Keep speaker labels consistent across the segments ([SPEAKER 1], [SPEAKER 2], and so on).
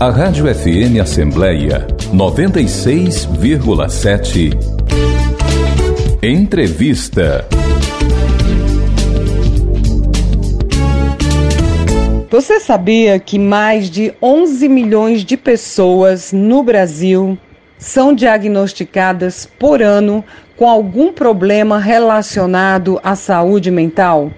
[SPEAKER 1] A Rádio FM Assembleia 96,7. Entrevista.
[SPEAKER 2] Você sabia que mais de 11 milhões de pessoas no Brasil são diagnosticadas por ano com algum problema relacionado à saúde mental?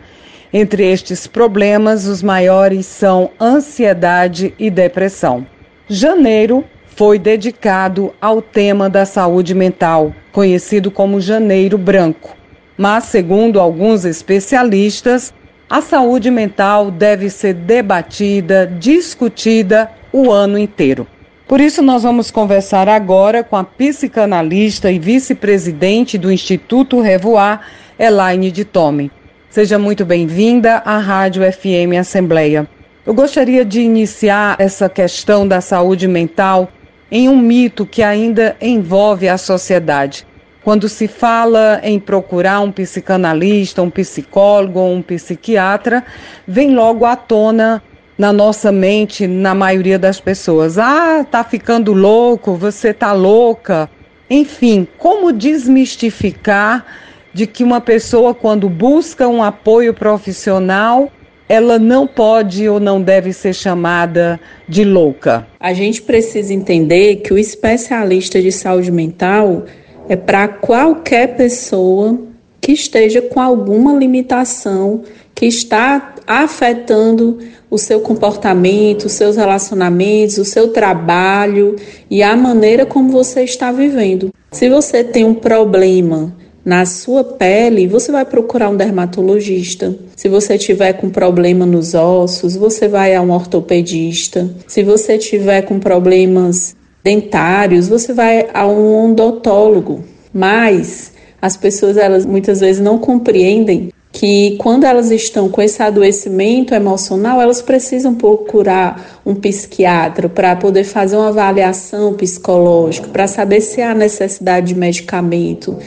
[SPEAKER 2] Entre estes problemas, os maiores são ansiedade e depressão. Janeiro foi dedicado ao tema da saúde mental, conhecido como Janeiro Branco. Mas, segundo alguns especialistas, a saúde mental deve ser debatida, discutida o ano inteiro. Por isso, nós vamos conversar agora com a psicanalista e vice-presidente do Instituto Revoar, Elaine de Tome. Seja muito bem-vinda à Rádio FM Assembleia. Eu gostaria de iniciar essa questão da saúde mental em um mito que ainda envolve a sociedade. Quando se fala em procurar um psicanalista, um psicólogo ou um psiquiatra, vem logo à tona na nossa mente, na maioria das pessoas. Ah, tá ficando louco, você tá louca. Enfim, como desmistificar de que uma pessoa, quando busca um apoio profissional, ela não pode ou não deve ser chamada de louca.
[SPEAKER 3] A gente precisa entender que o especialista de saúde mental é para qualquer pessoa que esteja com alguma limitação que está afetando o seu comportamento, os seus relacionamentos, o seu trabalho e a maneira como você está vivendo. Se você tem um problema na sua pele, você vai procurar um dermatologista. Se você tiver com problema nos ossos, você vai a um ortopedista. Se você tiver com problemas dentários, você vai a um odontólogo. Mas as pessoas elas muitas vezes não compreendem que quando elas estão com esse adoecimento emocional, elas precisam procurar um psiquiatra para poder fazer uma avaliação psicológica, para saber se há necessidade de medicamento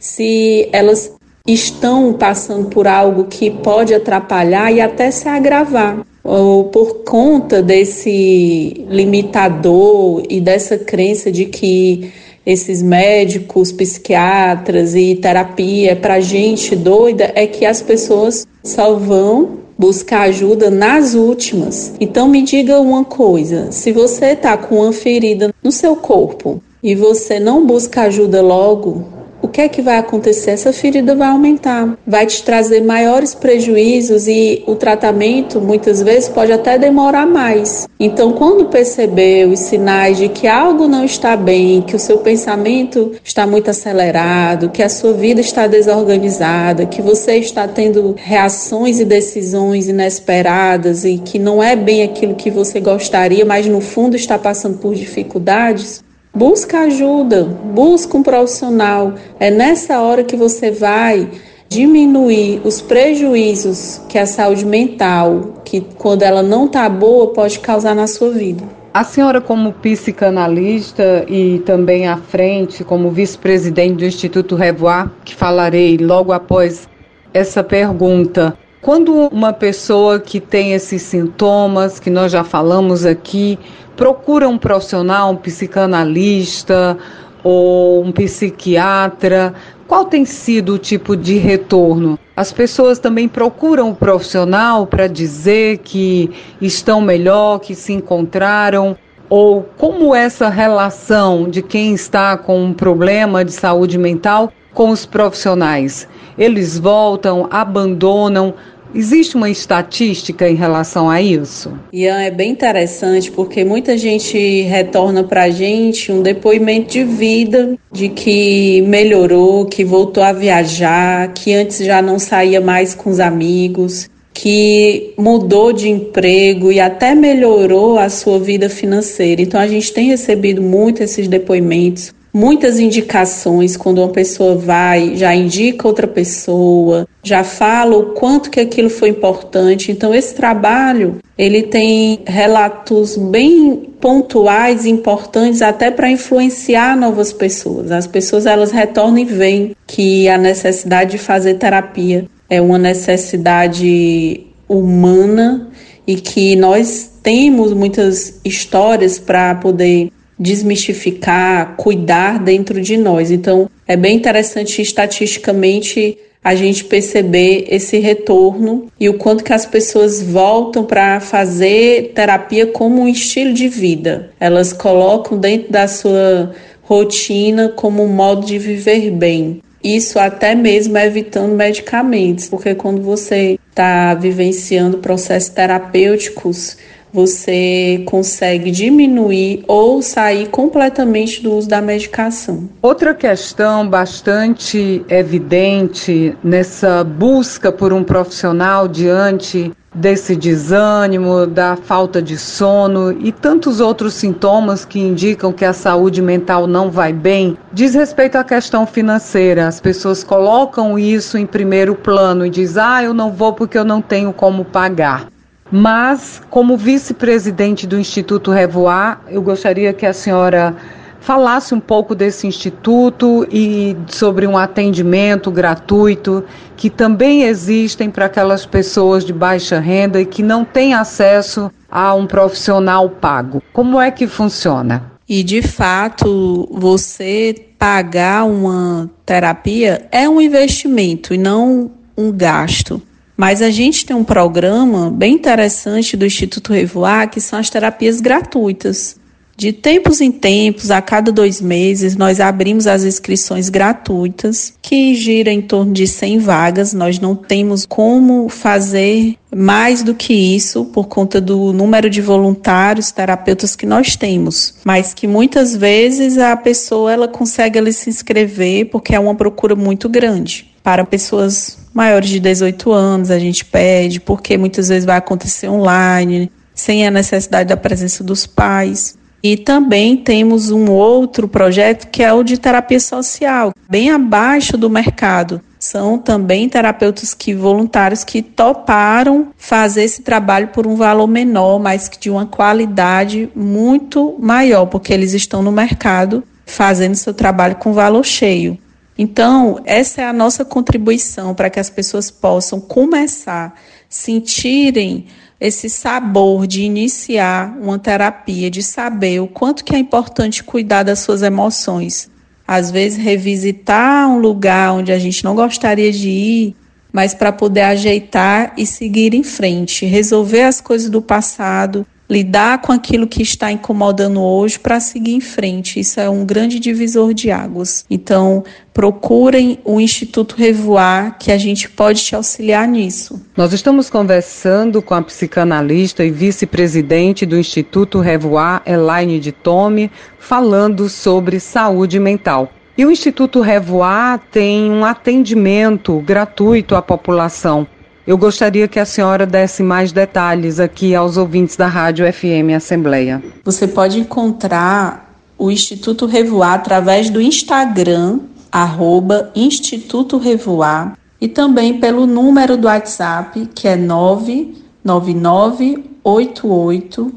[SPEAKER 3] se elas estão passando por algo que pode atrapalhar e até se agravar. Ou por conta desse limitador e dessa crença de que esses médicos, psiquiatras e terapia é para gente doida, é que as pessoas só vão buscar ajuda nas últimas. Então me diga uma coisa: se você está com uma ferida no seu corpo e você não busca ajuda logo, que é que vai acontecer? Essa ferida vai aumentar, vai te trazer maiores prejuízos e o tratamento muitas vezes pode até demorar mais. Então, quando perceber os sinais de que algo não está bem, que o seu pensamento está muito acelerado, que a sua vida está desorganizada, que você está tendo reações e decisões inesperadas e que não é bem aquilo que você gostaria, mas no fundo está passando por dificuldades, Busca ajuda, busca um profissional. É nessa hora que você vai diminuir os prejuízos que a saúde mental, que quando ela não está boa, pode causar na sua vida.
[SPEAKER 2] A senhora, como psicanalista e também à frente, como vice-presidente do Instituto Revoar, que falarei logo após essa pergunta, quando uma pessoa que tem esses sintomas, que nós já falamos aqui, procura um profissional, um psicanalista ou um psiquiatra, qual tem sido o tipo de retorno? As pessoas também procuram o profissional para dizer que estão melhor, que se encontraram? Ou como essa relação de quem está com um problema de saúde mental com os profissionais? Eles voltam, abandonam, Existe uma estatística em relação a isso?
[SPEAKER 3] Ian, é bem interessante porque muita gente retorna para a gente um depoimento de vida, de que melhorou, que voltou a viajar, que antes já não saía mais com os amigos, que mudou de emprego e até melhorou a sua vida financeira. Então a gente tem recebido muito esses depoimentos muitas indicações quando uma pessoa vai, já indica outra pessoa, já fala o quanto que aquilo foi importante. Então esse trabalho, ele tem relatos bem pontuais, importantes até para influenciar novas pessoas. As pessoas elas retornam e veem que a necessidade de fazer terapia é uma necessidade humana e que nós temos muitas histórias para poder desmistificar, cuidar dentro de nós. Então, é bem interessante estatisticamente a gente perceber esse retorno e o quanto que as pessoas voltam para fazer terapia como um estilo de vida. Elas colocam dentro da sua rotina como um modo de viver bem. Isso até mesmo evitando medicamentos, porque quando você está vivenciando processos terapêuticos, você consegue diminuir ou sair completamente do uso da medicação.
[SPEAKER 2] Outra questão bastante evidente nessa busca por um profissional diante desse desânimo, da falta de sono e tantos outros sintomas que indicam que a saúde mental não vai bem, diz respeito à questão financeira. As pessoas colocam isso em primeiro plano e diz: "Ah, eu não vou porque eu não tenho como pagar". Mas, como vice-presidente do Instituto Revoar, eu gostaria que a senhora falasse um pouco desse instituto e sobre um atendimento gratuito que também existem para aquelas pessoas de baixa renda e que não têm acesso a um profissional pago. Como é que funciona?
[SPEAKER 3] E de fato, você pagar uma terapia é um investimento e não um gasto. Mas a gente tem um programa bem interessante do Instituto Revoar, que são as terapias gratuitas. De tempos em tempos, a cada dois meses, nós abrimos as inscrições gratuitas, que gira em torno de 100 vagas. Nós não temos como fazer mais do que isso por conta do número de voluntários, terapeutas que nós temos, mas que muitas vezes a pessoa ela consegue ela se inscrever porque é uma procura muito grande para pessoas maiores de 18 anos, a gente pede, porque muitas vezes vai acontecer online, sem a necessidade da presença dos pais. E também temos um outro projeto que é o de terapia social, bem abaixo do mercado. São também terapeutas que voluntários que toparam fazer esse trabalho por um valor menor, mas de uma qualidade muito maior, porque eles estão no mercado fazendo seu trabalho com valor cheio. Então, essa é a nossa contribuição para que as pessoas possam começar sentirem esse sabor de iniciar uma terapia, de saber o quanto que é importante cuidar das suas emoções. Às vezes revisitar um lugar onde a gente não gostaria de ir, mas para poder ajeitar e seguir em frente, resolver as coisas do passado, lidar com aquilo que está incomodando hoje para seguir em frente. Isso é um grande divisor de águas. Então, procurem o Instituto Revoar, que a gente pode te auxiliar nisso.
[SPEAKER 2] Nós estamos conversando com a psicanalista e vice-presidente do Instituto Revoar, Elaine de Tome, falando sobre saúde mental. E o Instituto Revoar tem um atendimento gratuito à população eu gostaria que a senhora desse mais detalhes aqui aos ouvintes da Rádio FM Assembleia.
[SPEAKER 3] Você pode encontrar o Instituto Revoar através do Instagram, arroba Instituto Revoar, e também pelo número do WhatsApp, que é 99988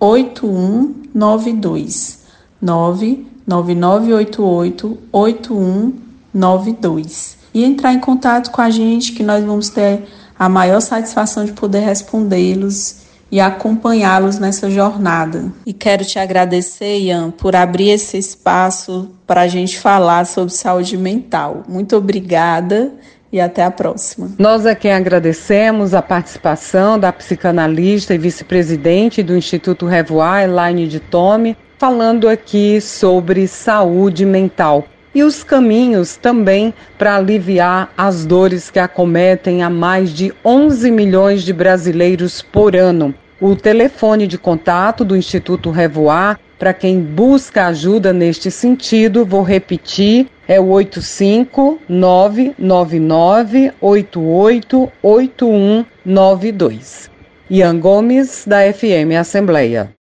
[SPEAKER 3] 8192. 99988 8192. E entrar em contato com a gente que nós vamos ter a maior satisfação de poder respondê-los e acompanhá-los nessa jornada. E quero te agradecer, Ian, por abrir esse espaço para a gente falar sobre saúde mental. Muito obrigada e até a próxima.
[SPEAKER 2] Nós é quem agradecemos a participação da psicanalista e vice-presidente do Instituto Revoar, Elaine de Tome, falando aqui sobre saúde mental e os caminhos também para aliviar as dores que acometem a mais de 11 milhões de brasileiros por ano. O telefone de contato do Instituto Revoar, para quem busca ajuda neste sentido, vou repetir, é o 85999888192. Ian Gomes, da FM Assembleia.